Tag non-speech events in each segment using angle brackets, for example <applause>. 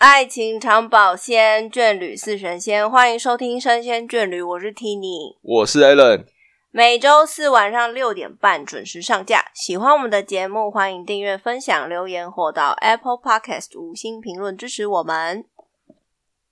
爱情长保鲜，眷侣似神仙。欢迎收听《生仙眷侣》，我是 Tini，我是 Allen。每周四晚上六点半准时上架。喜欢我们的节目，欢迎订阅、分享、留言或到 Apple Podcast 五星评论支持我们。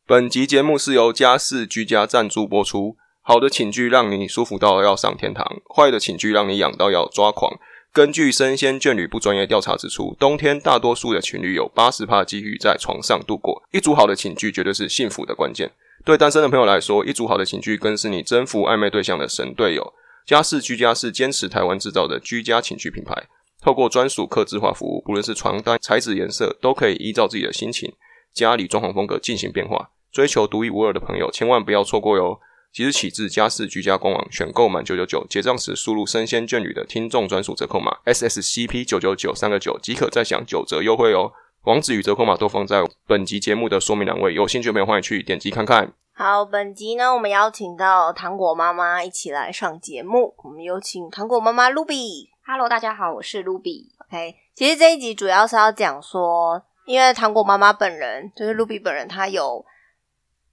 本集节目是由家事居家赞助播出。好的寝具让你舒服到要上天堂，坏的寝具让你痒到要抓狂。根据生鲜眷侣不专业调查指出，冬天大多数的情侣有八十趴机遇在床上度过。一组好的寝具绝对是幸福的关键。对单身的朋友来说，一组好的寝具更是你征服暧昧对象的神队友。家事居家是坚持台湾制造的居家寝具品牌，透过专属客制化服务，不论是床单材质、颜色，都可以依照自己的心情、家里装潢风格进行变化。追求独一无二的朋友，千万不要错过哟！即日起至家事居家官网选购满九九九，结账时输入“生鲜眷侣”的听众专属折扣码 SSCP 九九九三个九，即可再享九折优惠哦。网址与折扣码都放在本集节目的说明栏位，有兴趣的朋友欢迎去点击看看。好，本集呢，我们邀请到糖果妈妈一起来上节目。我们有请糖果妈妈 Ruby。Hello，大家好，我是 Ruby。OK，其实这一集主要是要讲说，因为糖果妈妈本人就是 Ruby 本人，她有。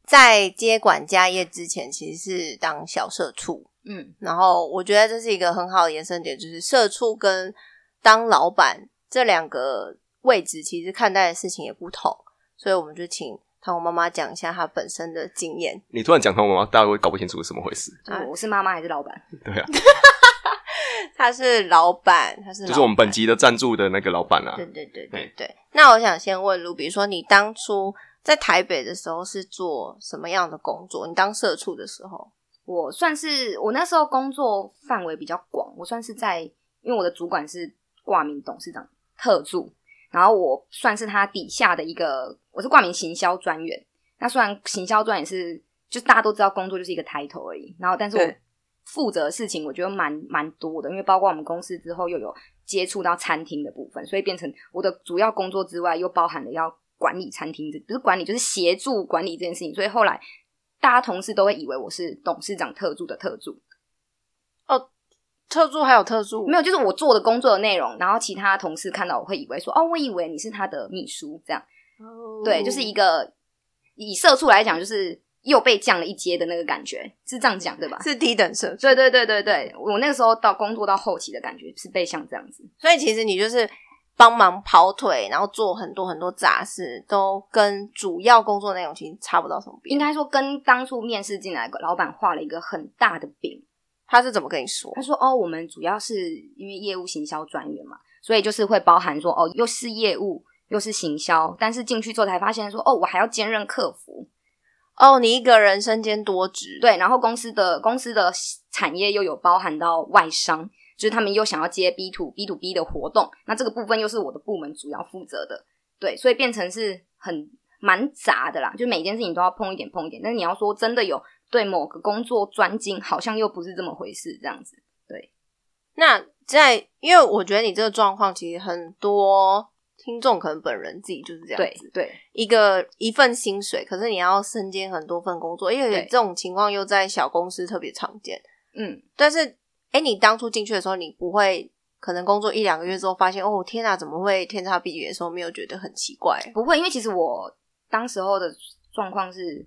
在接管家业之前，其实是当小社畜，嗯，然后我觉得这是一个很好的延伸点，就是社畜跟当老板这两个位置，其实看待的事情也不同，所以我们就请糖果妈妈讲一下她本身的经验。你突然讲糖果妈妈，大家会搞不清楚是怎么回事。我是妈妈还是老板？<laughs> 对啊，<laughs> 他是老板，他是就是我们本集的赞助的那个老板啊。对对对对对。那我想先问卢，比如说你当初。在台北的时候是做什么样的工作？你当社畜的时候，我算是我那时候工作范围比较广，我算是在，因为我的主管是挂名董事长特助，然后我算是他底下的一个，我是挂名行销专员。那虽然行销专也是，就大家都知道工作就是一个抬头而已，然后但是我负责的事情我觉得蛮蛮多的，因为包括我们公司之后又有接触到餐厅的部分，所以变成我的主要工作之外，又包含了要。管理餐厅，不是管理，就是协助管理这件事情。所以后来大家同事都会以为我是董事长特助的特助。哦，特助还有特助？没有，就是我做的工作的内容。然后其他同事看到我会以为说：“哦，我以为你是他的秘书。”这样，对，就是一个以社畜来讲，就是又被降了一阶的那个感觉，是这样讲对吧？是低等社，对对对对对。我那个时候到工作到后期的感觉是被像这样子，所以其实你就是。帮忙跑腿，然后做很多很多杂事，都跟主要工作内容其实差不到什么。应该说，跟当初面试进来的老板画了一个很大的饼。他是怎么跟你说？他说：“哦，我们主要是因为业务行销专员嘛，所以就是会包含说，哦，又是业务又是行销，但是进去之后才发现说，哦，我还要兼任客服。哦，你一个人身兼多职，对。然后公司的公司的产业又有包含到外商。”就是他们又想要接 B to B to B 的活动，那这个部分又是我的部门主要负责的，对，所以变成是很蛮杂的啦，就每件事情都要碰一点碰一点。但是你要说真的有对某个工作专精，好像又不是这么回事，这样子。对，那在因为我觉得你这个状况，其实很多听众可能本人自己就是这样子，对，一个一份薪水，可是你要身兼很多份工作，因为这种情况又在小公司特别常见，嗯，但是。哎，你当初进去的时候，你不会可能工作一两个月之后发现，哦，天哪，怎么会天差地别的时候，没有觉得很奇怪？不会，因为其实我当时候的状况是。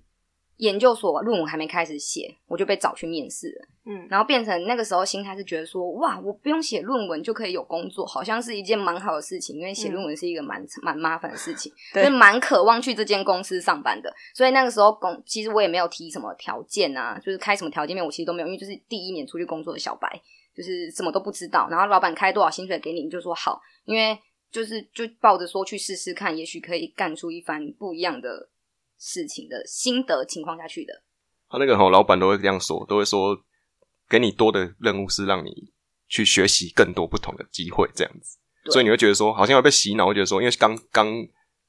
研究所论文还没开始写，我就被找去面试了。嗯，然后变成那个时候心态是觉得说，哇，我不用写论文就可以有工作，好像是一件蛮好的事情。因为写论文是一个蛮蛮麻烦的事情，所以蛮渴望去这间公司上班的。所以那个时候公，其实我也没有提什么条件啊，就是开什么条件面，我其实都没有，因为就是第一年出去工作的小白，就是什么都不知道。然后老板开多少薪水给你，你就说好，因为就是就抱着说去试试看，也许可以干出一番不一样的。事情的心得情况下去的，他那个好老板都会这样说，都会说给你多的任务是让你去学习更多不同的机会，这样子，所以你会觉得说好像要被洗脑，会觉得说因为刚刚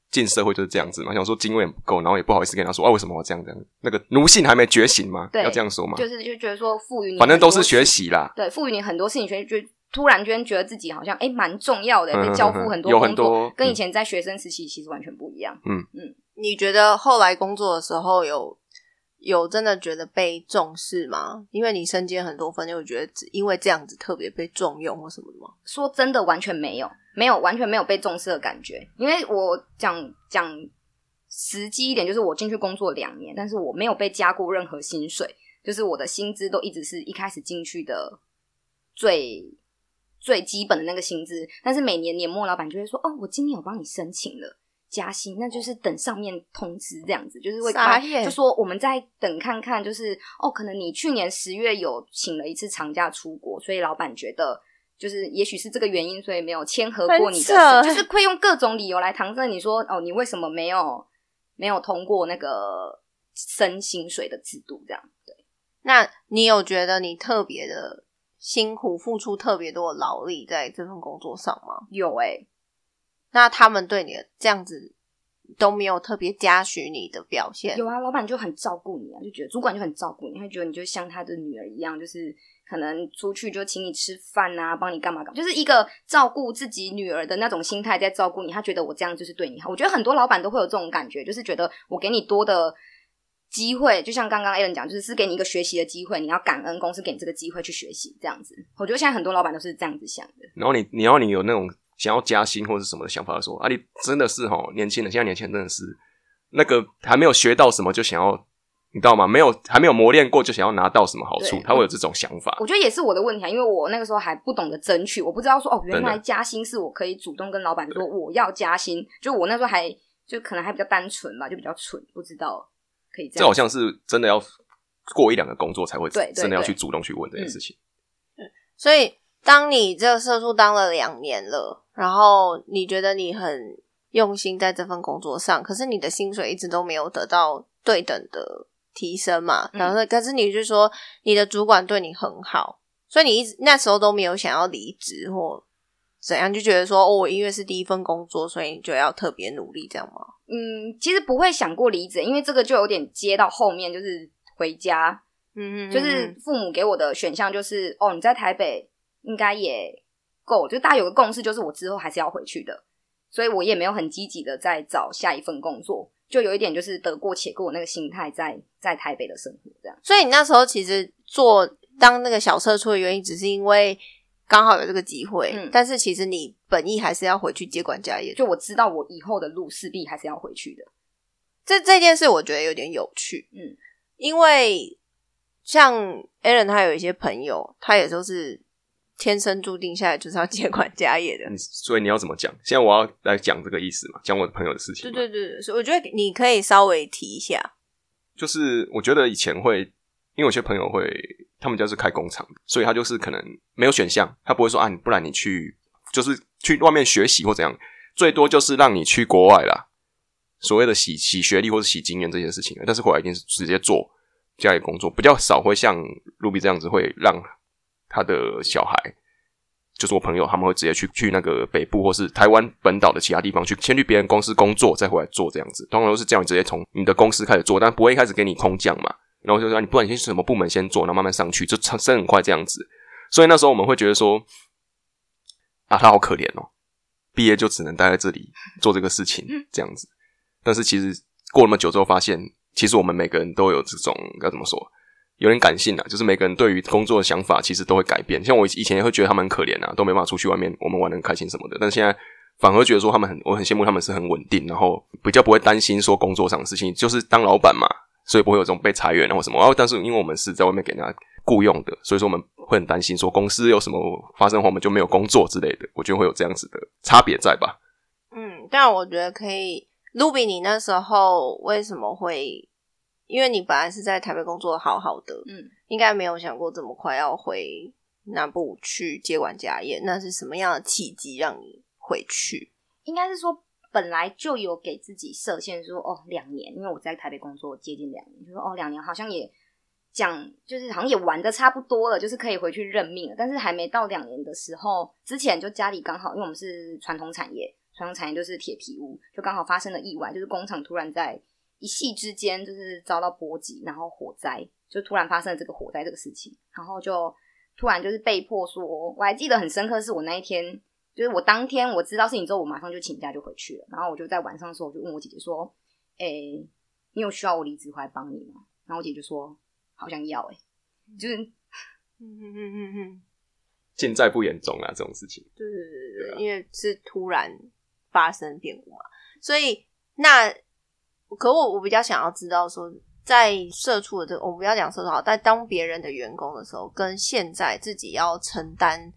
进社会就是这样子嘛，想说经验不够，然后也不好意思跟他说啊，为什么我这样这样？那个奴性还没觉醒吗？要这样说嘛？就是就觉得说赋予你，反正都是学习啦，对，赋予你很多事情，学就突然间觉得自己好像哎蛮重要的，被交付很多工作，跟以前在学生时期其实完全不一样。嗯嗯。你觉得后来工作的时候有有真的觉得被重视吗？因为你身兼很多分，就觉得只因为这样子特别被重用或什么的吗？说真的，完全没有，没有完全没有被重视的感觉。因为我讲讲实际一点，就是我进去工作两年，但是我没有被加过任何薪水，就是我的薪资都一直是一开始进去的最最基本的那个薪资，但是每年年末老板就会说：“哦，我今年有帮你申请了。”加薪，那就是等上面通知这样子，就是会就说我们再等看看，就是哦，可能你去年十月有请了一次长假出国，所以老板觉得就是也许是这个原因，所以没有签合过你的，就是会用各种理由来搪塞你说哦，你为什么没有没有通过那个升薪水的制度？这样对？那你有觉得你特别的辛苦，付出特别多的劳力在这份工作上吗？有哎。那他们对你这样子都没有特别嘉许你的表现？有啊，老板就很照顾你啊，就觉得主管就很照顾你，他觉得你就像他的女儿一样，就是可能出去就请你吃饭啊，帮你干嘛干嘛，就是一个照顾自己女儿的那种心态在照顾你。他觉得我这样就是对你好。我觉得很多老板都会有这种感觉，就是觉得我给你多的机会，就像刚刚 A n 讲，就是是给你一个学习的机会，你要感恩公司给你这个机会去学习，这样子。我觉得现在很多老板都是这样子想的。然后你，然后你有那种。想要加薪或者什么的想法的时候，啊，你真的是哈年轻人，现在年轻人真的是那个还没有学到什么就想要，你知道吗？没有还没有磨练过就想要拿到什么好处，他会有这种想法。我觉得也是我的问题啊，因为我那个时候还不懂得争取，我不知道说哦，原来加薪是我可以主动跟老板说我要加薪。就我那时候还就可能还比较单纯吧，就比较蠢，不知道可以这样。这好像是真的要过一两个工作才会真的要去主动去问这件事情。嗯所以当你这个社畜当了两年了。然后你觉得你很用心在这份工作上，可是你的薪水一直都没有得到对等的提升嘛？然后，可是你就说你的主管对你很好，所以你一直那时候都没有想要离职或怎样，就觉得说哦，我因为是第一份工作，所以你就要特别努力这样吗？嗯，其实不会想过离职，因为这个就有点接到后面就是回家，嗯嗯，就是父母给我的选项就是哦，你在台北应该也。够，就大家有个共识，就是我之后还是要回去的，所以我也没有很积极的在找下一份工作，就有一点就是得过且过那个心态，在在台北的生活这样。所以你那时候其实做当那个小社畜的原因，只是因为刚好有这个机会，但是其实你本意还是要回去接管家业。就我知道我以后的路势必还是要回去的，这这件事我觉得有点有趣，嗯，因为像 Aaron 他有一些朋友，他也都是。天生注定下来就是要接管家业的，所以你要怎么讲？现在我要来讲这个意思嘛，讲我的朋友的事情。对对对，所以我觉得你可以稍微提一下。就是我觉得以前会，因为有些朋友会，他们家是开工厂，所以他就是可能没有选项，他不会说啊，不然你去，就是去外面学习或怎样，最多就是让你去国外啦，所谓的洗洗学历或者洗经验这些事情。但是回来一定是直接做家里工作，比较少会像 Ruby 这样子会让。他的小孩就是我朋友，他们会直接去去那个北部或是台湾本岛的其他地方去，先去别人公司工作，再回来做这样子。通常都是这样，直接从你的公司开始做，但不会一开始给你空降嘛。然后就说你不管你去什么部门先做，然后慢慢上去，就升很快这样子。所以那时候我们会觉得说，啊，他好可怜哦，毕业就只能待在这里做这个事情这样子。但是其实过那么久之后，发现其实我们每个人都有这种要怎么说？有点感性啊，就是每个人对于工作的想法其实都会改变。像我以前也会觉得他们很可怜啊，都没办法出去外面，我们玩的很开心什么的。但现在反而觉得说他们很，我很羡慕他们是很稳定，然后比较不会担心说工作上的事情。就是当老板嘛，所以不会有这种被裁员或什么。然后但是因为我们是在外面给人家雇佣的，所以说我们会很担心说公司有什么发生，我们就没有工作之类的。我觉得会有这样子的差别在吧。嗯，但我觉得可以。卢比，你那时候为什么会？因为你本来是在台北工作好好的，嗯，应该没有想过这么快要回南部去接管家业。那是什么样的契机让你回去？应该是说本来就有给自己设限，说哦两年，因为我在台北工作接近两年，就说哦两年好像也讲就是好像也玩的差不多了，就是可以回去认命了。但是还没到两年的时候，之前就家里刚好，因为我们是传统产业，传统产业就是铁皮屋，就刚好发生了意外，就是工厂突然在。一夕之间就是遭到波及，然后火灾就突然发生了这个火灾这个事情，然后就突然就是被迫说，我还记得很深刻，是我那一天，就是我当天我知道事情之后，我马上就请假就回去了，然后我就在晚上的时候，我就问我姐姐说，哎，你有需要我离职回来帮你吗？然后我姐就说，好像要，哎，就是，嗯嗯嗯嗯嗯，尽在不言中啊，这种事情，对对对对，因为是突然发生变故嘛，所以那。可我我比较想要知道说，在社畜的这，我不要讲社畜好，在当别人的员工的时候，跟现在自己要承担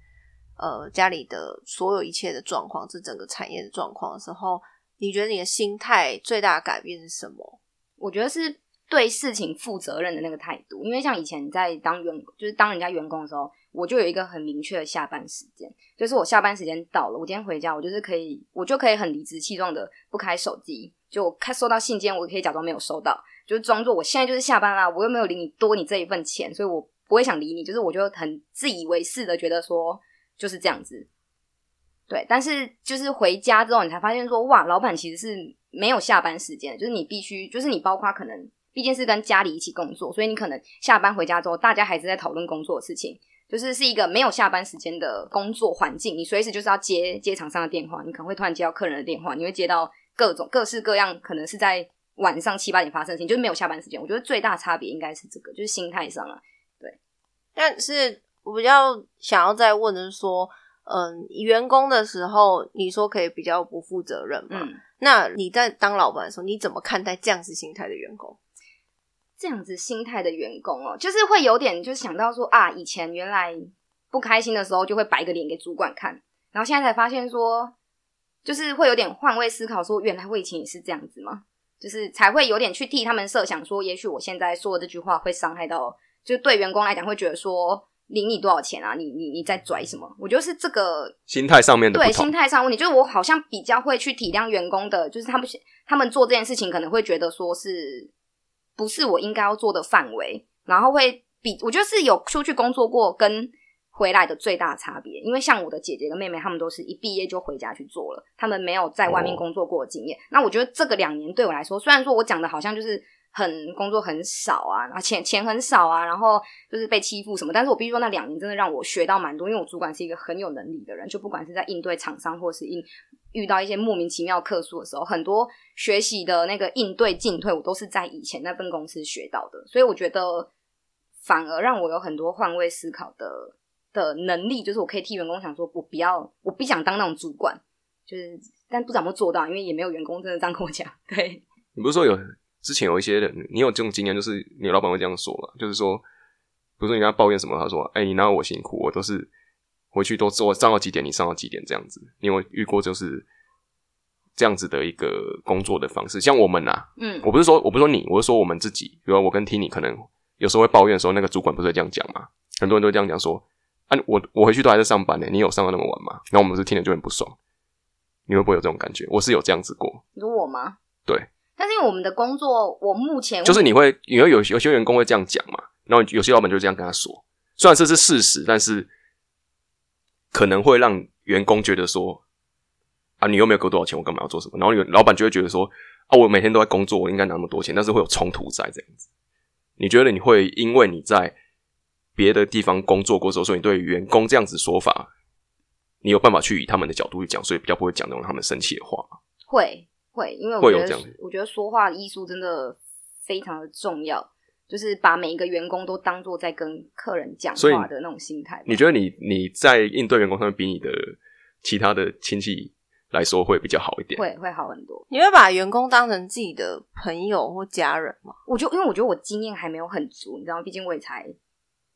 呃家里的所有一切的状况，这整个产业的状况的时候，你觉得你的心态最大的改变是什么？我觉得是对事情负责任的那个态度，因为像以前在当员，就是当人家员工的时候。我就有一个很明确的下班时间，就是我下班时间到了，我今天回家，我就是可以，我就可以很理直气壮的不开手机，就开收到信件，我可以假装没有收到，就是装作我现在就是下班啦，我又没有领你多你这一份钱，所以我不会想理你，就是我就很自以为是的觉得说就是这样子，对，但是就是回家之后，你才发现说哇，老板其实是没有下班时间，就是你必须，就是你包括可能毕竟是跟家里一起工作，所以你可能下班回家之后，大家还是在讨论工作的事情。就是是一个没有下班时间的工作环境，你随时就是要接接厂商的电话，你可能会突然接到客人的电话，你会接到各种各式各样，可能是在晚上七八点发生的事情，就是没有下班时间。我觉得最大差别应该是这个，就是心态上啊。对，但是我比较想要再问的是说，嗯，员工的时候你说可以比较不负责任嘛？那你在当老板的时候，你怎么看待这样子心态的员工？这样子心态的员工哦，就是会有点，就是想到说啊，以前原来不开心的时候就会摆个脸给主管看，然后现在才发现说，就是会有点换位思考，说原来我以前也是这样子吗？就是才会有点去替他们设想，说也许我现在说的这句话会伤害到，就对员工来讲会觉得说领你多少钱啊？你你你在拽什么？我觉得是这个心态上面的对心态上问题，就是我好像比较会去体谅员工的，就是他们他们做这件事情可能会觉得说是。不是我应该要做的范围，然后会比我觉得是有出去工作过跟回来的最大差别。因为像我的姐姐跟妹妹，她们都是一毕业就回家去做了，她们没有在外面工作过的经验。那我觉得这个两年对我来说，虽然说我讲的好像就是很工作很少啊，然后钱钱很少啊，然后就是被欺负什么，但是我必须说那两年真的让我学到蛮多。因为我主管是一个很有能力的人，就不管是在应对厂商或是应。遇到一些莫名其妙客诉的时候，很多学习的那个应对进退，我都是在以前那份公司学到的，所以我觉得反而让我有很多换位思考的的能力，就是我可以替员工想说，我不要，我不想当那种主管，就是但不怎么做到，因为也没有员工真的这样跟我讲。对 <laughs> 你不是说有之前有一些人，你有这种经验，就是你老板会这样说嘛？就是说，比如说你跟他抱怨什么，他说：“哎，你哪有我辛苦？我都是。”回去都做上到几点，你上到几点这样子？你有遇过就是这样子的一个工作的方式？像我们呐，嗯，我不是说我不是说你，我是说我们自己。比如我跟 Tini 可能有时候会抱怨的时候，那个主管不是这样讲嘛？很多人都这样讲说：“啊，我我回去都还在上班呢，你有上到那么晚吗？”然后我们是听了就很不爽。你会不会有这种感觉？我是有这样子过。有我吗？对。但是因为我们的工作，我目前就是你会因为有有些员工会这样讲嘛，然后有些老板就这样跟他说，虽然这是事实，但是。可能会让员工觉得说：“啊，你又没有给我多少钱，我干嘛要做什么？”然后老板就会觉得说：“啊，我每天都在工作，我应该拿那么多钱。”但是会有冲突在这样子。你觉得你会因为你在别的地方工作过之后，所以你对员工这样子说法，你有办法去以他们的角度去讲，所以比较不会讲那种他们生气的话？会会，因为我觉得我觉得说话的艺术真的非常的重要。就是把每一个员工都当做在跟客人讲话的那种心态。你觉得你你在应对员工上面比你的其他的亲戚来说会比较好一点？会会好很多。你会把员工当成自己的朋友或家人吗？我就因为我觉得我经验还没有很足，你知道吗？毕竟我也才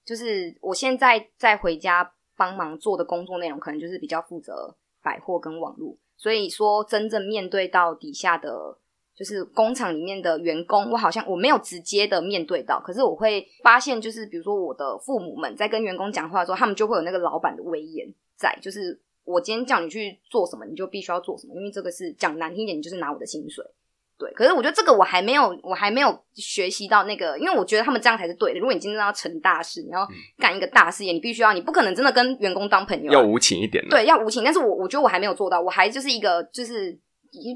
就是我现在在回家帮忙做的工作内容，可能就是比较负责百货跟网络，所以说真正面对到底下的。就是工厂里面的员工，我好像我没有直接的面对到，可是我会发现，就是比如说我的父母们在跟员工讲话的时候，他们就会有那个老板的威严在，就是我今天叫你去做什么，你就必须要做什么，因为这个是讲难听一点，你就是拿我的薪水。对，可是我觉得这个我还没有，我还没有学习到那个，因为我觉得他们这样才是对的。如果你今天要成大事，你要干一个大事业，你必须要，你不可能真的跟员工当朋友，要无情一点。对，要无情。但是我我觉得我还没有做到，我还就是一个就是。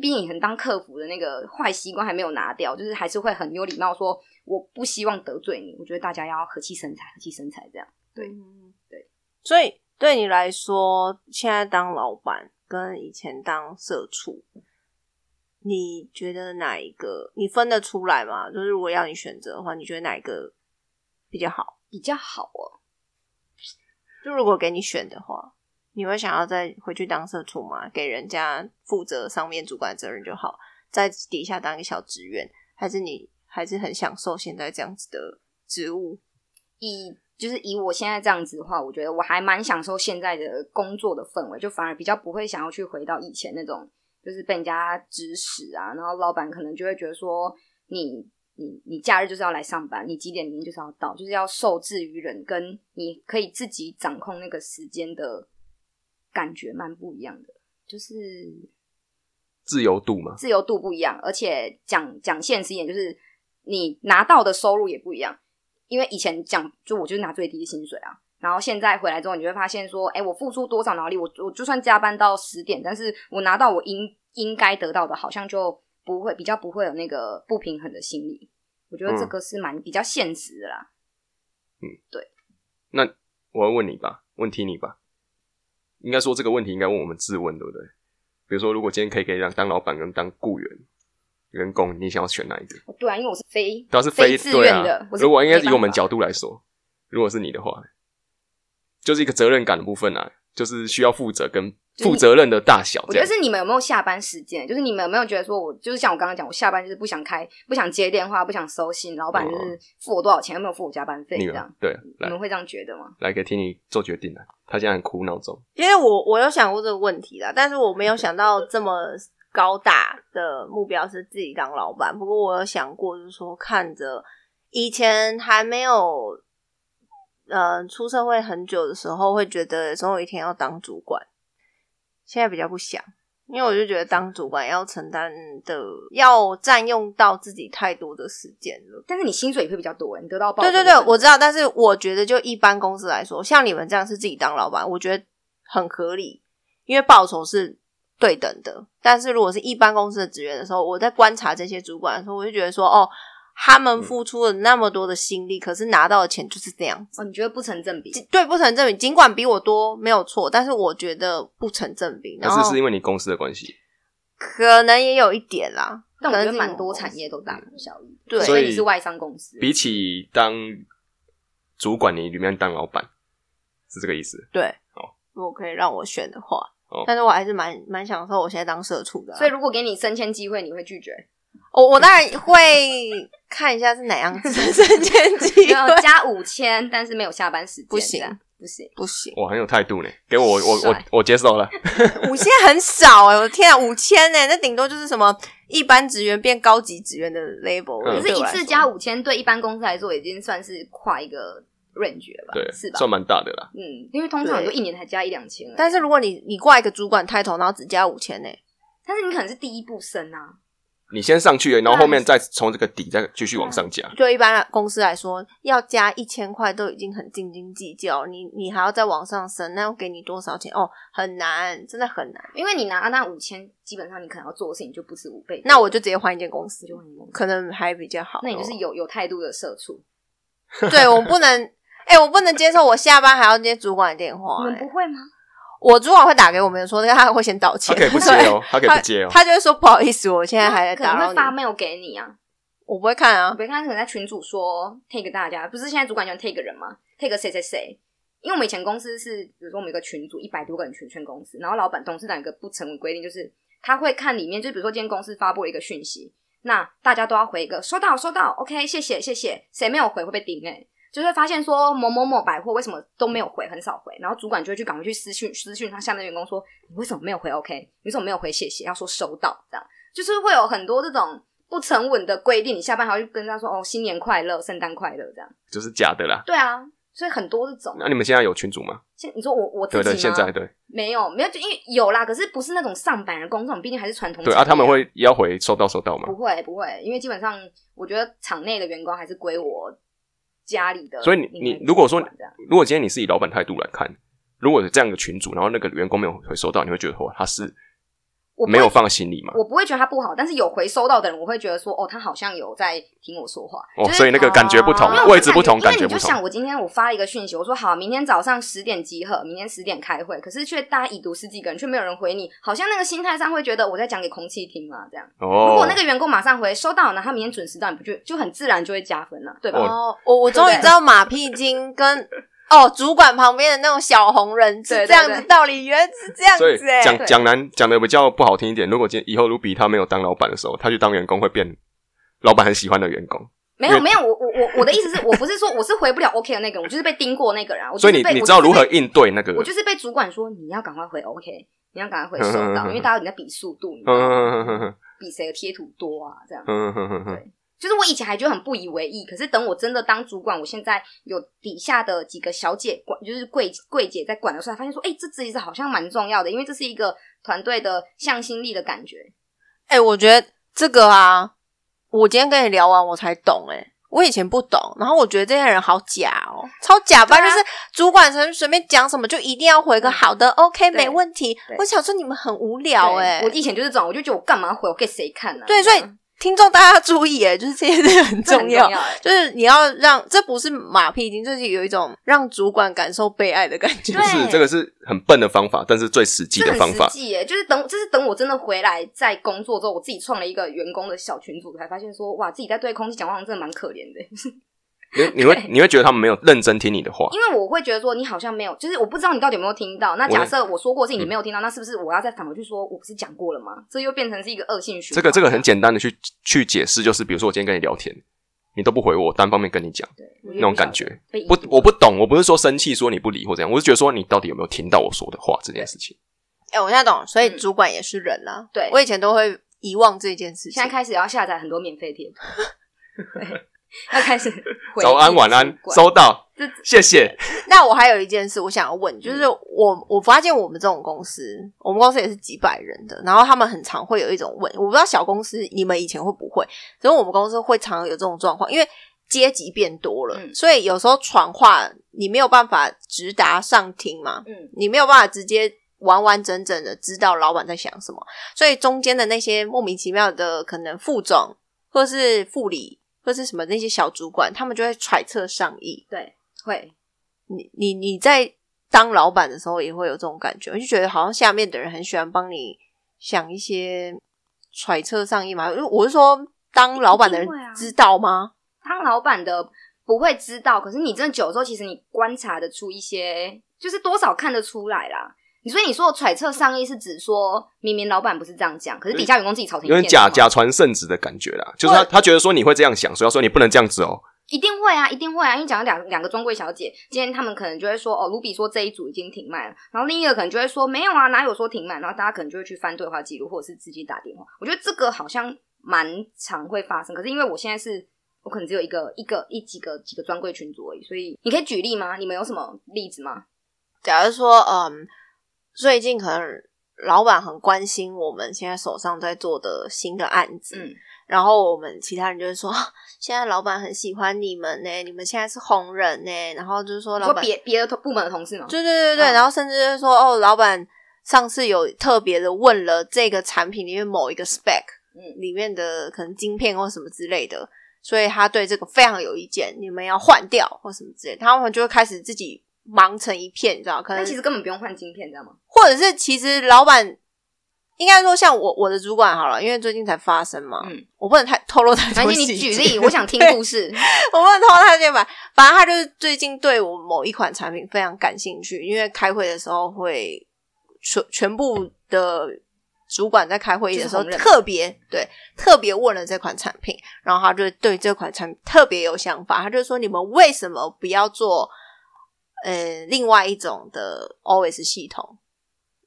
毕竟很当客服的那个坏习惯还没有拿掉，就是还是会很有礼貌，说我不希望得罪你。我觉得大家要和气生财，和气生财这样。对，对。所以对你来说，现在当老板跟以前当社畜，你觉得哪一个你分得出来吗？就是如果要你选择的话，你觉得哪一个比较好？比较好哦。就如果给你选的话。你会想要再回去当社畜吗？给人家负责上面主管责任就好。在底下当一个小职员，还是你还是很享受现在这样子的职务？以就是以我现在这样子的话，我觉得我还蛮享受现在的工作的氛围，就反而比较不会想要去回到以前那种，就是被人家指使啊，然后老板可能就会觉得说你。你你假日就是要来上班，你几点钟就是要到，就是要受制于人，跟你可以自己掌控那个时间的感觉蛮不一样的，就是自由度嘛，自由度不一样，而且讲讲现实一点，就是你拿到的收入也不一样，因为以前讲就我就是拿最低的薪水啊，然后现在回来之后，你就会发现说，哎，我付出多少劳力，我我就算加班到十点，但是我拿到我应应该得到的，好像就。不会，比较不会有那个不平衡的心理。我觉得这个是蛮比较现实的啦。嗯，对。那我要问你吧，问题你吧。应该说这个问题应该问我们自问，对不对？比如说，如果今天可以给让当老板跟当雇员、员工，你想要选哪一个？对啊，因为我是非，都是非自愿的。如果应该是以我们角度来说，如果是你的话，就是一个责任感的部分啊，就是需要负责跟。负责任的大小，我觉得是你们有没有下班时间？就是你们有没有觉得说，我就是像我刚刚讲，我下班就是不想开，不想接电话，不想收信，老板就是付我多少钱，有没有付我加班费？这样对，你们会这样觉得吗？来给听你做决定了，他现在很苦恼中。因为我我有想过这个问题啦，但是我没有想到这么高大的目标是自己当老板。不过我有想过，就是说看着以前还没有呃出社会很久的时候，会觉得总有一天要当主管。现在比较不想，因为我就觉得当主管要承担的，要占用到自己太多的时间了。但是你薪水也会比较多，你得到报对对对，我知道。但是我觉得，就一般公司来说，像你们这样是自己当老板，我觉得很合理，因为报酬是对等的。但是如果是一般公司的职员的时候，我在观察这些主管的时候，我就觉得说，哦。他们付出了那么多的心力，可是拿到的钱就是这样哦，你觉得不成正比？对，不成正比。尽管比我多没有错，但是我觉得不成正比。那是是因为你公司的关系？可能也有一点啦。但我觉得蛮多产业都大同小异。对，所以你是外商公司。比起当主管，你里面当老板是这个意思？对。哦，如果可以让我选的话，但是我还是蛮蛮享受我现在当社畜的。所以如果给你升迁机会，你会拒绝？我我当然会看一下是哪样子的升迁机会，加五千，但是没有下班时间，不行，不行，不行。我很有态度呢，给我我我我接受了。<laughs> 五千很少哎，我的天啊，五千呢？那顶多就是什么一般职员变高级职员的 label。可是一次加五千，对一般公司来说已经算是跨一个 range 了吧？对，是吧？算蛮大的啦。嗯，因为通常就一年才加一两千。但是如果你你挂一个主管 title，然后只加五千呢？但是你可能是第一步升啊。你先上去，然后后面再从这个底再继续往上加。对一般公司来说，要加一千块都已经很斤斤计较，你你还要再往上升，那要给你多少钱？哦，很难，真的很难。因为你拿那五千，基本上你可能要做的事情就不止五倍。那我就直接换一间公司，就可能还比较好。那你就是有有态度的社畜。对我不能，<laughs> 哎，我不能接受我下班还要接主管的电话。你们不会吗？我主管会打给我们说，他会先道歉。他可以不接哦，他可以不接哦。他就会说不好意思，我现在还在打扰你。发 mail 给你啊，我不会看啊。我看可能在群主说 take 大家，不是现在主管喜欢 take 人吗？take 谁谁谁？因为我们以前公司是，比如说我们一个群组一百多个人群全公司，然后老板董事长有个不成文规定，就是他会看里面，就比如说今天公司发布了一个讯息，那大家都要回一个收到收到，OK，谢谢谢谢，谁没有回会被顶哎。就会发现说某某某百货为什么都没有回，很少回，然后主管就会去赶快去私讯私讯他下面员工说你为什么没有回？OK，你为什么没有回？谢谢，要说收到，这样就是会有很多这种不成文的规定。你下班还要去跟他说哦，新年快乐，圣诞快乐，这样就是假的啦。对啊，所以很多这种。那你们现在有群主吗？现你说我我对对，现在对没有没有，就因为有啦，可是不是那种上百人工作，毕竟还是传统。对啊，他们会要回收到收到吗？不会不会，因为基本上我觉得场内的员工还是归我。家里的，所以你你如果说，如果今天你是以老板态度来看，如果是这样的群主，然后那个员工没有回收到，你会觉得哇，他是。没有放心里嘛？我不会觉得他不好，但是有回收到的人，我会觉得说，哦，他好像有在听我说话。哦，所以那个感觉不同，位置不同，感觉不同。就想我今天我发一个讯息，我说好，明天早上十点集合，明天十点开会，可是却大家已读十几个人，却没有人回你，好像那个心态上会觉得我在讲给空气听嘛，这样。哦。如果那个员工马上回收到，那他明天准时到，你不就就很自然就会加分了，对吧？哦，我我终于知道马屁精跟。哦，主管旁边的那种小红人是这样子道理，原来是这样子。讲讲难讲的比较不好听一点，如果今以后卢比他没有当老板的时候，他去当员工会变老板很喜欢的员工。没有没有，我我我我的意思是我不是说我是回不了 OK 的那个，我就是被盯过那个人。所以你你知道如何应对那个人？我就是被主管说你要赶快回 OK，你要赶快回收到，因为大家在比速度，<laughs> 比谁的贴图多啊，这样。<laughs> 对。就是我以前还觉得很不以为意，可是等我真的当主管，我现在有底下的几个小姐管，就是柜柜姐在管的时候，发现说，哎，这其实好像蛮重要的，因为这是一个团队的向心力的感觉。哎，我觉得这个啊，我今天跟你聊完，我才懂。哎，我以前不懂，然后我觉得这些人好假哦，超假吧？就是主管随随便讲什么，就一定要回个好的，OK，没问题。我想说你们很无聊哎，我以前就是这种，我就觉得我干嘛回，我给谁看呢？对，所以。听众大家注意，哎，就是这些是很重要，就是你要让这不是马屁精，就是有一种让主管感受被爱的感觉。是这个是很笨的方法，但是最实际的方法。实际，哎，就是等，就是等我真的回来在工作之后，我自己创了一个员工的小群组，才发现说，哇，自己在对空气讲话真的蛮可怜的。你你会你会觉得他们没有认真听你的话，因为我会觉得说你好像没有，就是我不知道你到底有没有听到。那假设我说过事情你没有听到，那是不是我要再返回去说我不是讲过了吗？这又变成是一个恶性循环。这个这个很简单的去去解释，就是比如说我今天跟你聊天，你都不回我，单方面跟你讲，那种感觉不我不懂，我不是说生气说你不理或怎样，我是觉得说你到底有没有听到我说的话这件事情。哎，我现在懂，所以主管也是人啊。对我以前都会遗忘这件事情，现在开始要下载很多免费贴。<laughs> <laughs> 要开始早安晚安，收到，<laughs> 谢谢。那我还有一件事，我想要问，就是我我发现我们这种公司，我们公司也是几百人的，然后他们很常会有一种问，我不知道小公司你们以前会不会，所以我们公司会常有这种状况，因为阶级变多了，所以有时候传话你没有办法直达上听嘛，嗯，你没有办法直接完完整整的知道老板在想什么，所以中间的那些莫名其妙的可能副总或是副理。或是什么那些小主管，他们就会揣测上意。对，会。你你你在当老板的时候，也会有这种感觉，我就觉得好像下面的人很喜欢帮你想一些揣测上意嘛。因为我是说，当老板的人知道吗？当老板的不会知道，可是你真的久之后，其实你观察得出一些，就是多少看得出来啦。所以你说揣测上意是指说，明明老板不是这样讲，可是底下员工自己吵成有点假假传圣旨的感觉啦。就是他他觉得说你会这样想，所以说你不能这样子哦。一定会啊，一定会啊，因为讲两两个专柜小姐，今天他们可能就会说，哦，卢比说这一组已经停卖了，然后另一个可能就会说没有啊，哪有说停卖？然后大家可能就会去翻对话记录，或者是自己打电话。我觉得这个好像蛮常会发生，可是因为我现在是我可能只有一个一个一几个几个专柜群组而已，所以你可以举例吗？你们有什么例子吗？假如说，嗯。最近可能老板很关心我们现在手上在做的新的案子，嗯，然后我们其他人就会说，现在老板很喜欢你们呢，你们现在是红人呢，然后就是说，老板别别的部门的同事吗？对对对对，然后甚至就说，哦，老板上次有特别的问了这个产品里面某一个 spec，嗯，里面的可能晶片或什么之类的，所以他对这个非常有意见，你们要换掉或什么之类，他们就会开始自己。忙成一片，你知道？可能其实根本不用换晶片，知道吗？或者是其实老板应该说，像我我的主管好了，因为最近才发生嘛，嗯，我不能太透露太多细节。你举例，我想听故事。<laughs> 我不能透露太多吧。反正他就是最近对我某一款产品非常感兴趣，因为开会的时候会全全部的主管在开会议的时候特别对特别问了这款产品，然后他就对这款产品特别有想法，他就说：“你们为什么不要做？”呃，另外一种的 OS 系统，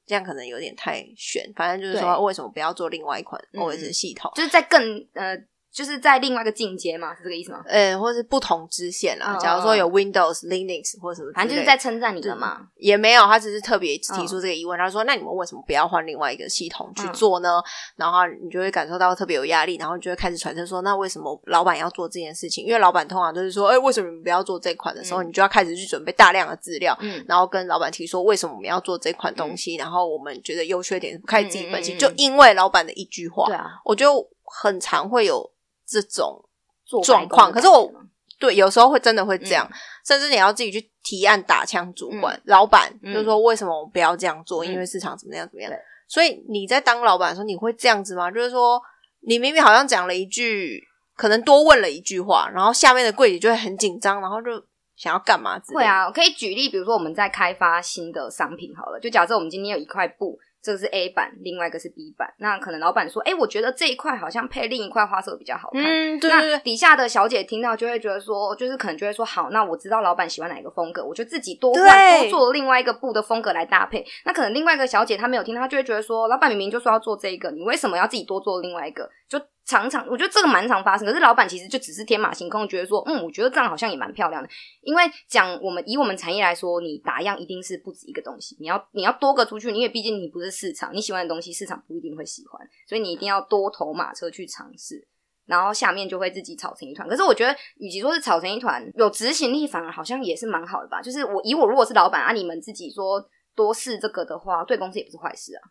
这样可能有点太悬。反正就是说，为什么不要做另外一款 OS 系统？就是在更呃。就是在另外一个境界嘛，是这个意思吗？呃，或者是不同支线啦。假如说有 Windows、Linux 或什么，反正就是在称赞你的嘛。也没有，他只是特别提出这个疑问。他说：“那你们为什么不要换另外一个系统去做呢？”然后你就会感受到特别有压力，然后就会开始传承说：“那为什么老板要做这件事情？”因为老板通常都是说：“哎，为什么你们不要做这款的时候，你就要开始去准备大量的资料，然后跟老板提说为什么我们要做这款东西，然后我们觉得优缺点开始自己分析。”就因为老板的一句话，对啊，我就很常会有。这种状况，可是我对有时候会真的会这样，甚至你要自己去提案打枪主管、老板，就是说为什么我不要这样做？因为市场怎么样怎么样？所以你在当老板的时候，你会这样子吗？就是说，你明明好像讲了一句，可能多问了一句话，然后下面的柜姐就会很紧张，然后就想要干嘛？会啊，我可以举例，比如说我们在开发新的商品好了，就假设我们今天有一块布。这个是 A 版，另外一个是 B 版。那可能老板说：“哎，我觉得这一块好像配另一块花色比较好看。”嗯，对对对。底下的小姐听到就会觉得说，就是可能就会说：“好，那我知道老板喜欢哪一个风格，我就自己多换多做另外一个布的风格来搭配。”那可能另外一个小姐她没有听，她就会觉得说：“老板明明就说要做这一个，你为什么要自己多做另外一个？”就常常，我觉得这个蛮常发生。可是老板其实就只是天马行空，觉得说，嗯，我觉得这样好像也蛮漂亮的。因为讲我们以我们产业来说，你打样一定是不止一个东西，你要你要多个出去，因为毕竟你不是市场，你喜欢的东西市场不一定会喜欢，所以你一定要多头马车去尝试，然后下面就会自己炒成一团。可是我觉得，与其说是炒成一团，有执行力反而好像也是蛮好的吧。就是我以我如果是老板啊，你们自己说多试这个的话，对公司也不是坏事啊。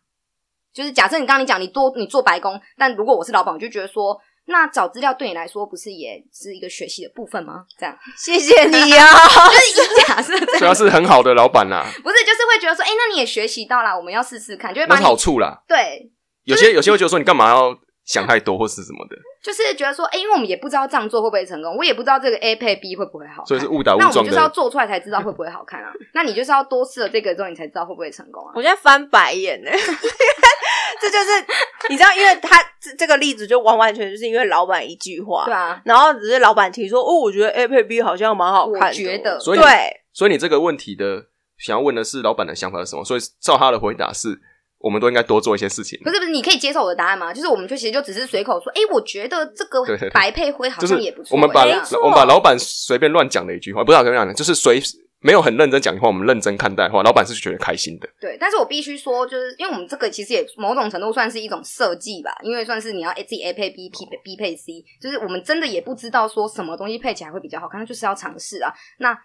就是假设你刚刚你讲你多你做白工，但如果我是老板，我就觉得说，那找资料对你来说不是也是一个学习的部分吗？这样，<laughs> 谢谢你呀。<laughs> 就是 <laughs> 以假设，主要是很好的老板啦。不是，就是会觉得说，哎，那你也学习到啦，我们要试试看，就会蛮好处啦。对，有些有些会觉得说，你干嘛要？想太多或是什么的，<laughs> 就是觉得说，哎，因为我们也不知道这样做会不会成功，我也不知道这个 A 配 B 会不会好，所以是误打误撞那我们就是要做出来才知道会不会好看啊。<laughs> 那你就是要多试了这个之后，你才知道会不会成功啊。我现在翻白眼呢，<laughs> 这就是你知道，因为他这这个例子就完完全就是因为老板一句话，对啊，然后只是老板提说，哦，我觉得 A 配 B 好像蛮好看，我觉得，所以对，所以你这个问题的想要问的是老板的想法是什么？所以照他的回答是。我们都应该多做一些事情。不是不是，你可以接受我的答案吗？就是我们就其实就只是随口说，哎，我觉得这个白配灰好像也不错。我们把我们把老板随便乱讲的一句话，不知道怎么讲的，就是随没有很认真讲的话，我们认真看待的话，老板是觉得开心的。对，但是我必须说，就是因为我们这个其实也某种程度算是一种设计吧，因为算是你要 A 自己 A 配 B P B 配 C，就是我们真的也不知道说什么东西配起来会比较好看，那就是要尝试啊。那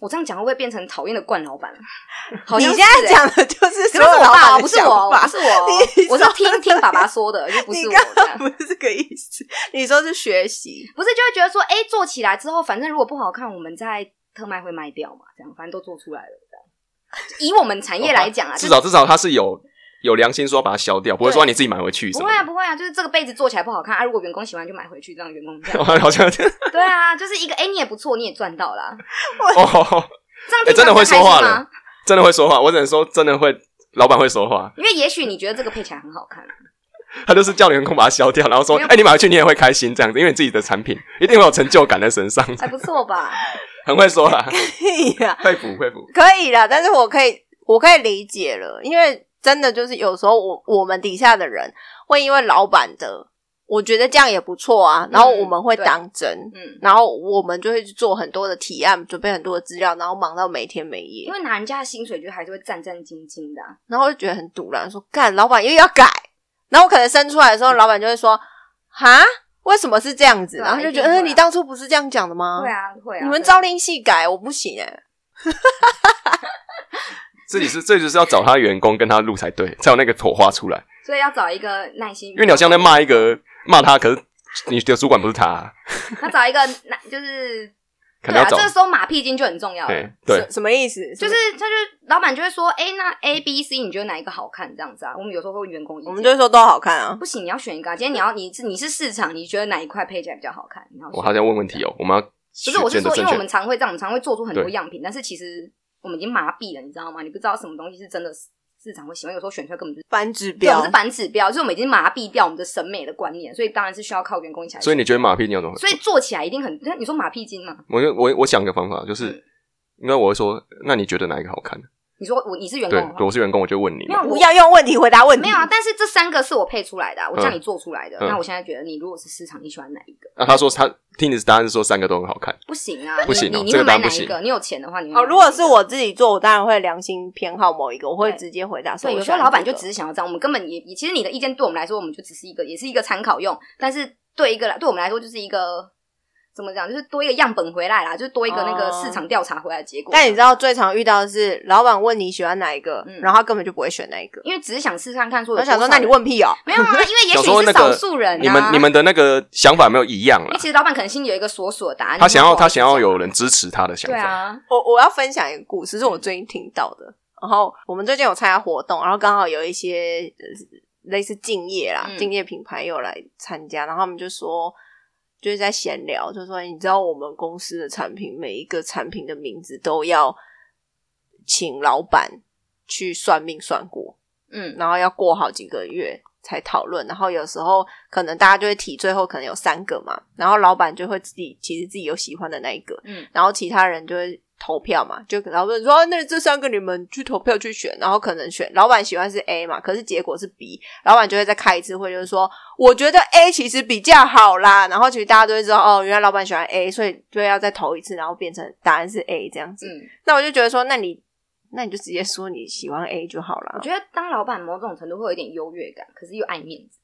我这样讲会不会变成讨厌的惯老板？<laughs> 你现在讲的就是是我爸，不是我，不是我，<laughs> 我是听听爸爸说的，就不是我，不是这个意思。你说是学习，不是就会觉得说，哎，做起来之后，反正如果不好看，我们在特卖会卖掉嘛，这样反正都做出来了。这样以我们产业来讲啊，至少至少它是有。有良心说把它消掉，不会说你自己买回去。不会啊，不会啊，就是这个被子做起来不好看啊。如果员工喜欢就买回去，这样员工这样。<laughs> 好像 <laughs> 对啊，就是一个哎，你也不错，你也赚到了。<laughs> 哦，这样真的会说话了，真的会说话。我只能说真的会，老板会说话。因为也许你觉得这个配起来很好看，他就是叫员工把它消掉，然后说哎，你买回去你也会开心这样子，因为你自己的产品一定会有成就感在身上。还不错吧？很会说啦，可以啊，佩服佩服，可以啦。但是我可以，我可以理解了，因为。真的就是有时候我我们底下的人会因为老板的，我觉得这样也不错啊，然后我们会当真，嗯，然后我们就会去做很多的提案，准备很多的资料，然后忙到没天没夜。因为拿人家的薪水，就还是会战战兢兢的，然后就觉得很堵然，说干老板又要改，然后可能生出来的时候，老板就会说哈，为什么是这样子？然后就觉得嗯你当初不是这样讲的吗？会啊会啊，你们朝令夕改，我不行哎。<laughs> 这里是，这就是要找他员工跟他录才对，才有那个火花出来。所以要找一个耐心，因为你好像在骂一个骂他，可是你的主管不是他。<laughs> 他找一个，那就是 <laughs> 对啊，这个时候马屁精就很重要。对对，什么意思？就是他就老板就会说，哎，那 A、B、C，你觉得哪一个好看？这样子啊？我们有时候会问员工，我们就会说都好看啊。不行，你要选一个。今天你要你是你是市场，你觉得哪一块配起来比较好看？我好像问问题哦，我们要不是我是说，因为我们常会这样，我们常会做出很多样品，但是其实。我们已经麻痹了，你知道吗？你不知道什么东西是真的市场会喜欢，有时候选出来根本就是反指标，是反指标，就是我们已经麻痹掉我们的审美的观念，所以当然是需要靠员工一起来。所以你觉得马屁你要怎么？所以做起来一定很，你说马屁精嘛？我我我想一个方法，就是因为我会说，那你觉得哪一个好看？你说我你是员工，对，我是员工，我就问你，不要用问题回答问题。没有啊，但是这三个是我配出来的，我叫你做出来的。那我现在觉得，你如果是市场，你喜欢哪一个？那他说他听你的答案是说三个都很好看，不行啊，不行，你你会买哪一个？你有钱的话，你哦，如果是我自己做，我当然会良心偏好某一个，我会直接回答。对，有时候老板就只是想要这样，我们根本也也，其实你的意见对我们来说，我们就只是一个，也是一个参考用，但是对一个来，对我们来说就是一个。怎么讲？就是多一个样本回来啦，就是多一个那个市场调查回来的结果。但你知道最常遇到的是，老板问你喜欢哪一个，然后他根本就不会选那一个，因为只是想试看看。说我想说，那你问屁哦？没有啊，因为也许 <laughs> 是少数人。你们你们的那个想法没有一样了。其实老板可能心里有一个锁锁答案，他想要他想要有人支持他的想法。对啊，我我要分享一个故事，是我最近听到的。然后我们最近有参加活动，然后刚好有一些类似敬业啦，敬业品牌又来参加，然后他们就说。就是在闲聊，就说你知道我们公司的产品每一个产品的名字都要请老板去算命算过，嗯，然后要过好几个月才讨论，然后有时候可能大家就会提最后可能有三个嘛，然后老板就会自己其实自己有喜欢的那一个，嗯，然后其他人就会。投票嘛，就老板说那这三个你们去投票去选，然后可能选老板喜欢是 A 嘛，可是结果是 B，老板就会再开一次会，就是说我觉得 A 其实比较好啦，然后其实大家都会知道哦，原来老板喜欢 A，所以就要再投一次，然后变成答案是 A 这样子。嗯，那我就觉得说，那你那你就直接说你喜欢 A 就好了。我觉得当老板某种程度会有一点优越感，可是又爱面子。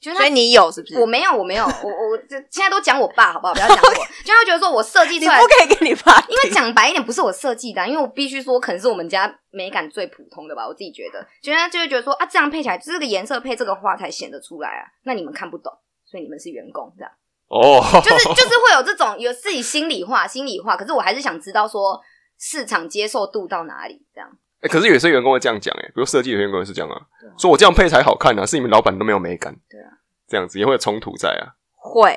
所以你有是不是？我没有，我没有，我我这现在都讲我爸好不好？不要讲我，就他觉得说我设计出来不可以跟你爸，因为讲白一点，不是我设计的，因为我必须说，可能是我们家美感最普通的吧，我自己觉得，觉得就会觉得说啊，这样配起来，这个颜色配这个花才显得出来啊。那你们看不懂，所以你们是员工这样哦，就是就是会有这种有自己心里话，心里话。可是我还是想知道说市场接受度到哪里这样。哎，可是有些员工会这样讲哎，比如设计的员工是这样啊，说我这样配才好看啊，是你们老板都没有美感，对啊。这样子也会有冲突在啊，会，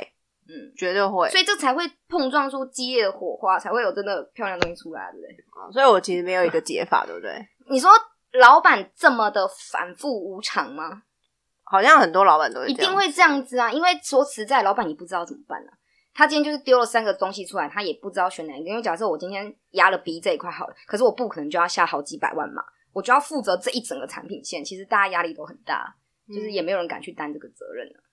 嗯，绝对会，所以这才会碰撞出激烈的火花，才会有真的漂亮东西出来，对不对？所以我其实没有一个解法，对不对？<laughs> 你说老板这么的反复无常吗？好像很多老板都一定会这样子啊，因为说实在，老板你不知道怎么办啊。他今天就是丢了三个东西出来，他也不知道选哪一个。因为假设我今天压了 B 这一块好了，可是我不可能就要下好几百万嘛，我就要负责这一整个产品线，其实大家压力都很大。就是也没有人敢去担这个责任了。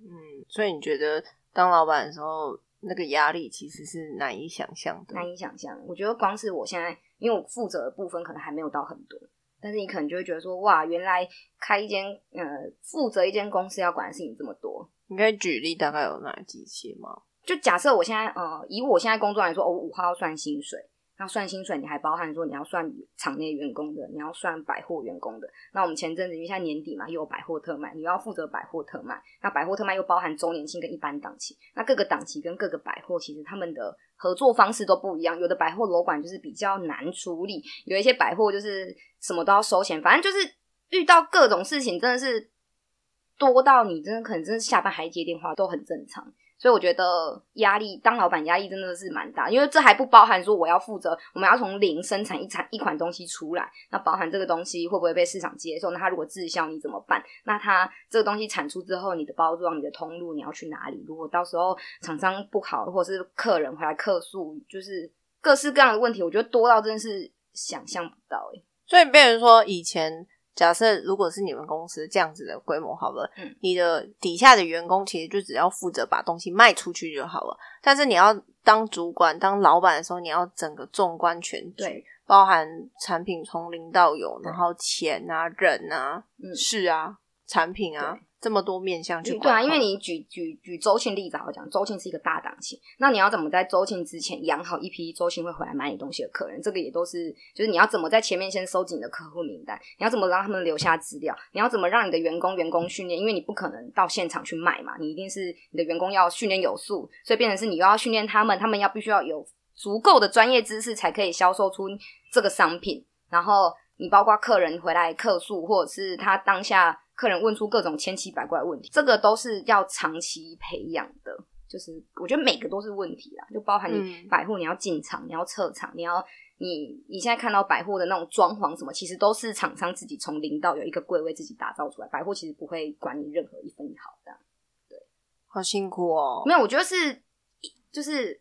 嗯，所以你觉得当老板的时候，那个压力其实是难以想象的。难以想象，我觉得光是我现在，因为我负责的部分可能还没有到很多，但是你可能就会觉得说，哇，原来开一间呃，负责一间公司要管的事情这么多。你可以举例大概有哪几些吗？就假设我现在呃，以我现在工作来说，我五号要算薪水。那算薪水，你还包含说你要算场内员工的，你要算百货员工的。那我们前阵子因为现在年底嘛，又有百货特卖，你要负责百货特卖。那百货特卖又包含周年庆跟一般档期。那各个档期跟各个百货其实他们的合作方式都不一样。有的百货楼管就是比较难处理，有一些百货就是什么都要收钱。反正就是遇到各种事情，真的是多到你真的可能真的下班还接电话都很正常。所以我觉得压力，当老板压力真的是蛮大，因为这还不包含说我要负责，我们要从零生产一产一款东西出来，那包含这个东西会不会被市场接受？那它如果滞销你怎么办？那它这个东西产出之后，你的包装、你的通路你要去哪里？如果到时候厂商不好，或者是客人回来客诉，就是各式各样的问题，我觉得多到真的是想象不到诶。所以，变成说以前。假设如果是你们公司这样子的规模好了，嗯，你的底下的员工其实就只要负责把东西卖出去就好了。但是你要当主管、当老板的时候，你要整个纵观全局，包含产品从零到有，然后钱啊、人啊、事啊、产品啊。这么多面向去对啊，因为你举举举周庆例子好讲，周庆是一个大档期，那你要怎么在周庆之前养好一批周庆会回来买你东西的客人？这个也都是，就是你要怎么在前面先收集你的客户名单，你要怎么让他们留下资料，你要怎么让你的员工员工训练？因为你不可能到现场去卖嘛，你一定是你的员工要训练有素，所以变成是你又要训练他们，他们要必须要有足够的专业知识才可以销售出这个商品。然后你包括客人回来客诉，或者是他当下。客人问出各种千奇百怪的问题，这个都是要长期培养的。就是我觉得每个都是问题啦，就包含你百货，你要进场，你要撤场，你要你你现在看到百货的那种装潢什么，其实都是厂商自己从零到有一个柜位自己打造出来。百货其实不会管你任何一分一毫的。对，好辛苦哦。没有，我觉得是就是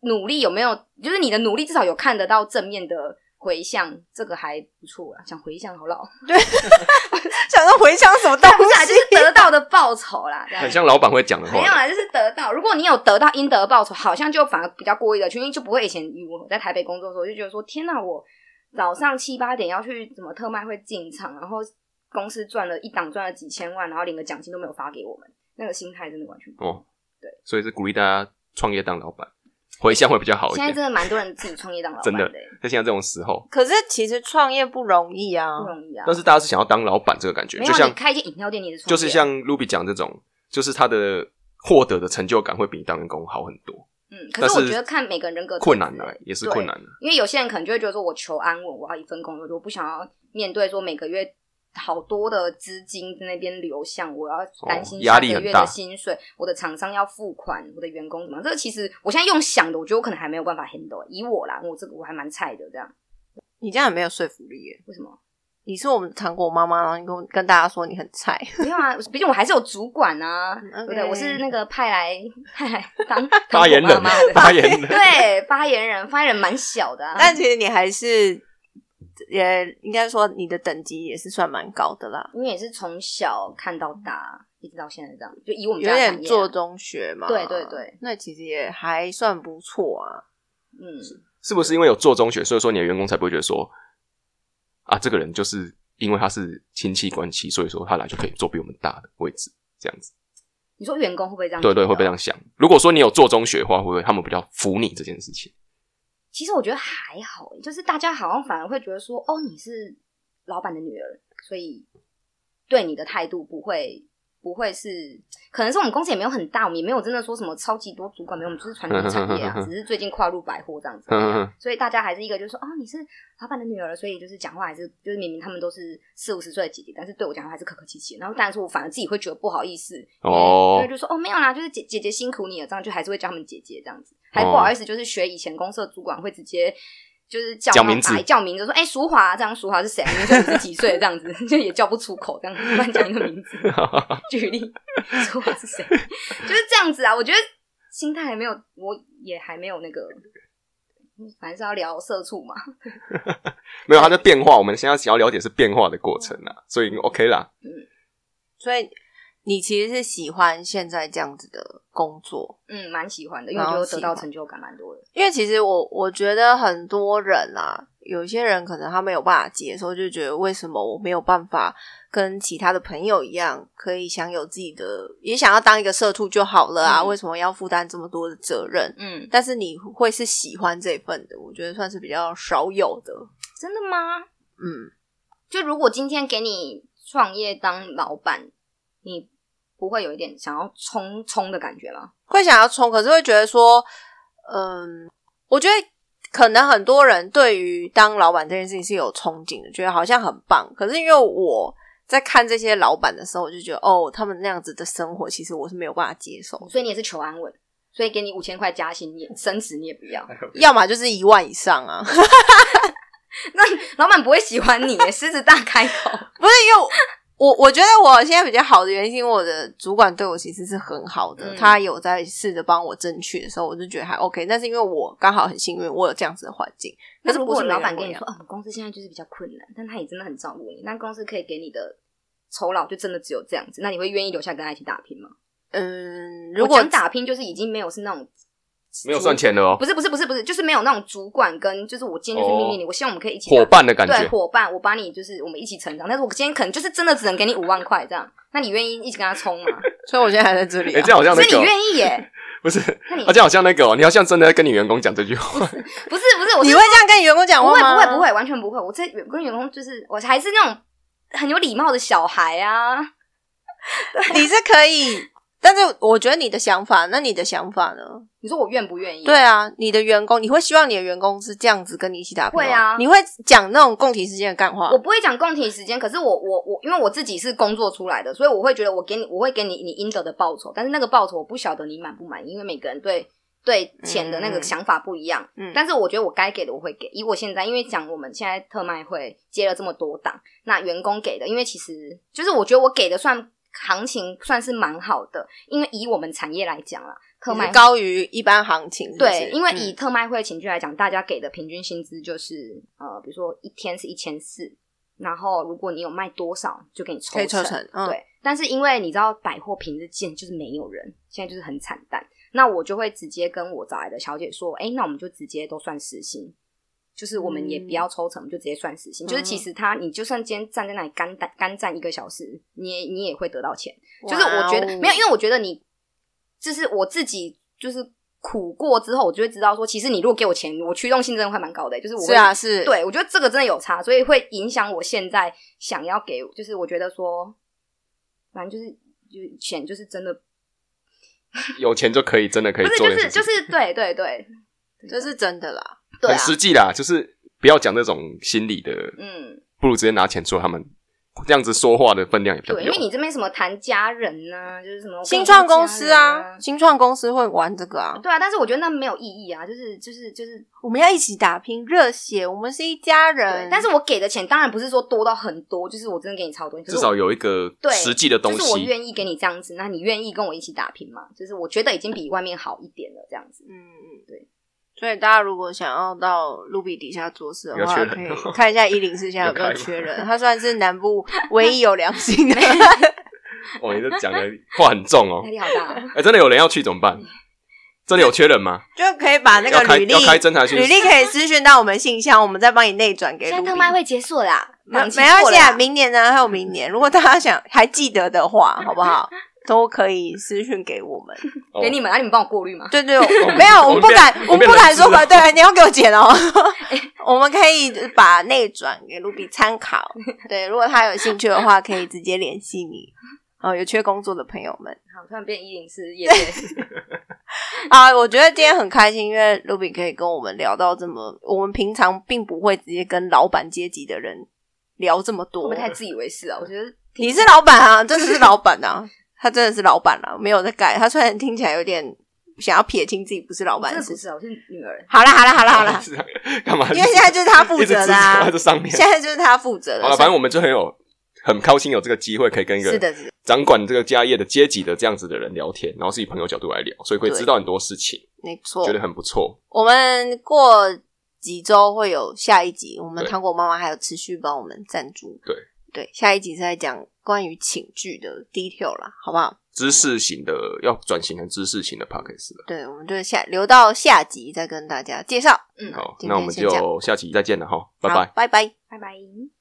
努力有没有？就是你的努力至少有看得到正面的。回向这个还不错啊，想回向好老，<laughs> 对，想说回向什么东西，就是得到的报酬啦，很像老板会讲的话，没有啦，就是得到。如果你有得到应得报酬，好像就反而比较过意的，因为就不会以前我在台北工作的时候就觉得说，天哪，我早上七八点要去什么特卖会进场，然后公司赚了一档赚了几千万，然后连个奖金都没有发给我们，那个心态真的完全不哦，对，所以是鼓励大家创业当老板。回向会比较好一点。现在真的蛮多人自己创业当老板的，在现在这种时候。可是其实创业不容易啊，不容易啊。但是大家是想要当老板这个感觉，就像开一间饮料店，你的就是像 Ruby 讲这种，就是他的获得的成就感会比当员工好很多。嗯，可是我觉得看每个人人格困难的也是困难的，因为有些人可能就会觉得说，我求安稳，我要一份工作，我不想要面对说每个月好多的资金在那边流向，我要担心下个月的薪水，我的厂商要付款，我的员工怎么？这个其实我现在用想的，我觉得我可能还没有办法 handle。以我啦，我这个我还蛮菜的，这样。你这样也没有说服力耶？为什么？你是我们糖果妈妈，然后你跟跟大家说你很菜？<laughs> 没有啊，毕竟我还是有主管啊，对不对？我是那个派来派来当 <laughs> 发言人，发言人对发言人，发言人蛮小的，但其实你还是。也应该说你的等级也是算蛮高的啦，因为也是从小看到大，一直到现在这样，就以我们有点做中学嘛，对对对，那其实也还算不错啊。嗯，是不是因为有做中学，所以说你的员工才不会觉得说啊，这个人就是因为他是亲戚关系，所以说他来就可以做比我们大的位置这样子？你说员工会不会这样？对对，会不会这样想？如果说你有做中学的话，会不会他们比较服你这件事情？其实我觉得还好，就是大家好像反而会觉得说，哦，你是老板的女儿，所以对你的态度不会。不会是，可能是我们公司也没有很大，我们也没有真的说什么超级多主管，没有，我们就是传统产业啊，<laughs> 只是最近跨入百货这样子，<laughs> 所以大家还是一个就是说，哦，你是老板的女儿，所以就是讲话还是就是明明他们都是四五十岁的姐姐，但是对我讲话还是客客气气，然后但是我反而自己会觉得不好意思，哦，所以就说哦没有啦，就是姐姐姐辛苦你了，这样就还是会叫他们姐姐这样子，还不好意思，就是学以前公司的主管会直接。就是叫名字，叫名字，说哎，淑华，这样淑华是谁？你说五十几岁这样子，<laughs> 就也叫不出口，这样乱讲一个名字。<laughs> 举例，淑华是谁？<laughs> 就是这样子啊。我觉得心态还没有，我也还没有那个，反正是要聊社畜嘛。没有他的变化，我们现在想要了解是变化的过程啊，所以 OK 啦。嗯，所以。你其实是喜欢现在这样子的工作，嗯，蛮喜欢的，因为觉得到成就感蛮多的。因为其实我我觉得很多人啊，有些人可能他没有办法接受，就觉得为什么我没有办法跟其他的朋友一样，可以享有自己的，也想要当一个社畜就好了啊？为什么要负担这么多的责任？嗯，但是你会是喜欢这份的，我觉得算是比较少有的。真的吗？嗯，就如果今天给你创业当老板，你。不会有一点想要冲冲的感觉吗？会想要冲，可是会觉得说，嗯，我觉得可能很多人对于当老板这件事情是有憧憬的，觉得好像很棒。可是因为我在看这些老板的时候，我就觉得哦，他们那样子的生活，其实我是没有办法接受。所以你也是求安稳，所以给你五千块加薪，你升职你也不要，<laughs> 要么就是一万以上啊。<laughs> 那老板不会喜欢你，狮子大开口，不是因为。我我觉得我现在比较好的原因，因为我的主管对我其实是很好的，他有在试着帮我争取的时候，我就觉得还 OK。但是因为我刚好很幸运，我有这样子的环境。可是如果老板跟你说，哦，公司现在就是比较困难，但他也真的很照顾你，那公司可以给你的酬劳就真的只有这样子，那你会愿意留下跟他一起打拼吗？嗯，如果打拼就是已经没有是那种。没有赚钱的哦，不是不是不是不是，就是没有那种主管跟就是我今天就是命令你，我希望我们可以一起伙伴的感觉，对伙伴，我把你就是我们一起成长，但是我今天可能就是真的只能给你五万块这样，那你愿意一起跟他冲吗？<laughs> 所以我现在还在这里，哎，这样好像那个，所以你愿意耶？<laughs> 不是，那你这样好像那个，哦你好像真的跟你员工讲这句话，<laughs> 不是不是，你会这样跟你员工讲话吗？不会不会完全不会，我这跟员工就是我还是那种很有礼貌的小孩啊，你是可以。但是我觉得你的想法，那你的想法呢？你说我愿不愿意？对啊，你的员工，你会希望你的员工是这样子跟你一起打会啊？你会讲那种共体时间的干话？我不会讲共体时间，可是我我我，因为我自己是工作出来的，所以我会觉得我给你，我会给你你应得的报酬。但是那个报酬我不晓得你满不满意，因为每个人对对钱的那个想法不一样。嗯，但是我觉得我该给的我会给。以我现在，因为讲我们现在特卖会接了这么多档，那员工给的，因为其实就是我觉得我给的算。行情算是蛮好的，因为以我们产业来讲啦，特卖高于一般行情。对，因为以特卖会情绪来讲，大家给的平均薪资就是呃，比如说一天是一千四，然后如果你有卖多少，就给你抽成。对，但是因为你知道百货平日见就是没有人，现在就是很惨淡，那我就会直接跟我找来的小姐说，哎，那我们就直接都算时薪。就是我们也不要抽成，就直接算死薪。就是其实他，你就算今天站在那里干干干站一个小时，你也你也会得到钱。就是我觉得没有，因为我觉得你就是我自己，就是苦过之后，我就会知道说，其实你如果给我钱，我驱动性真的会蛮高的。就是我是啊，是对我觉得这个真的有差，所以会影响我现在想要给，就是我觉得说，反正就是就钱就是真的有钱就可以真的可以做，就是就是对对对，这是真的啦。很实际啦，就是不要讲那种心理的，嗯，不如直接拿钱做他们这样子说话的分量也比较。对，因为你这边什么谈家人呢，就是什么新创公司啊，新创公司会玩这个啊。对啊，但是我觉得那没有意义啊，就是就是就是我们要一起打拼，热血，我们是一家人。但是我给的钱当然不是说多到很多，就是我真的给你超多，至少有一个对实际的东西，就是我愿意给你这样子，那你愿意跟我一起打拼吗？就是我觉得已经比外面好一点了，这样子。嗯嗯，对。所以大家如果想要到卢比底下做事的话，可以看一下一零四现在有没有缺人。他算是南部唯一有良心的。<laughs> 哦，你这讲的话很重哦，压力好大。哎，真的有人要去怎么办？真的有缺人吗？就可以把那个履历履历可以私讯到我们信箱，我们再帮你内转给。现在特卖会结束啦，没没关系啊，明年呢还有明年。如果大家想还记得的话，好不好？都可以私讯给我们，给你们，啊，你们帮我过滤吗？对对，<laughs> 没有，我们不敢，我们不敢说。对，你要给我剪哦。<laughs> <laughs> 我们可以把内转给卢比参考。对，如果他有兴趣的话，可以直接联系你。哦，有缺工作的朋友们，好，突然变一零四夜啊！我觉得今天很开心，因为卢比可以跟我们聊到这么，我们平常并不会直接跟老板阶级的人聊这么多，我们太自以为是啊！我觉得你是老板啊，真的是老板啊。他真的是老板了，没有在改。他虽然听起来有点想要撇清自己不是老板，是不是？我是女儿。好了，好了，好了，好了。<laughs> 干嘛？因为现在就是他负责的啊，在上面。现在就是他负责的。好了，反正我们就很有很高兴有这个机会，可以跟一个是的掌管这个家业的阶级的这样子的人聊天，然后是以朋友角度来聊，所以会知道很多事情。没错，觉得很不错。我们过几周会有下一集，我们糖果妈妈还有持续帮我们赞助。对对，下一集是在讲关于请剧的 detail 啦，好不好？知识型的要转型成知识型的 p o c k e t 了。对，我们就下留到下集再跟大家介绍。嗯，好，那我们就下集再见了哈，拜拜，拜拜，拜拜。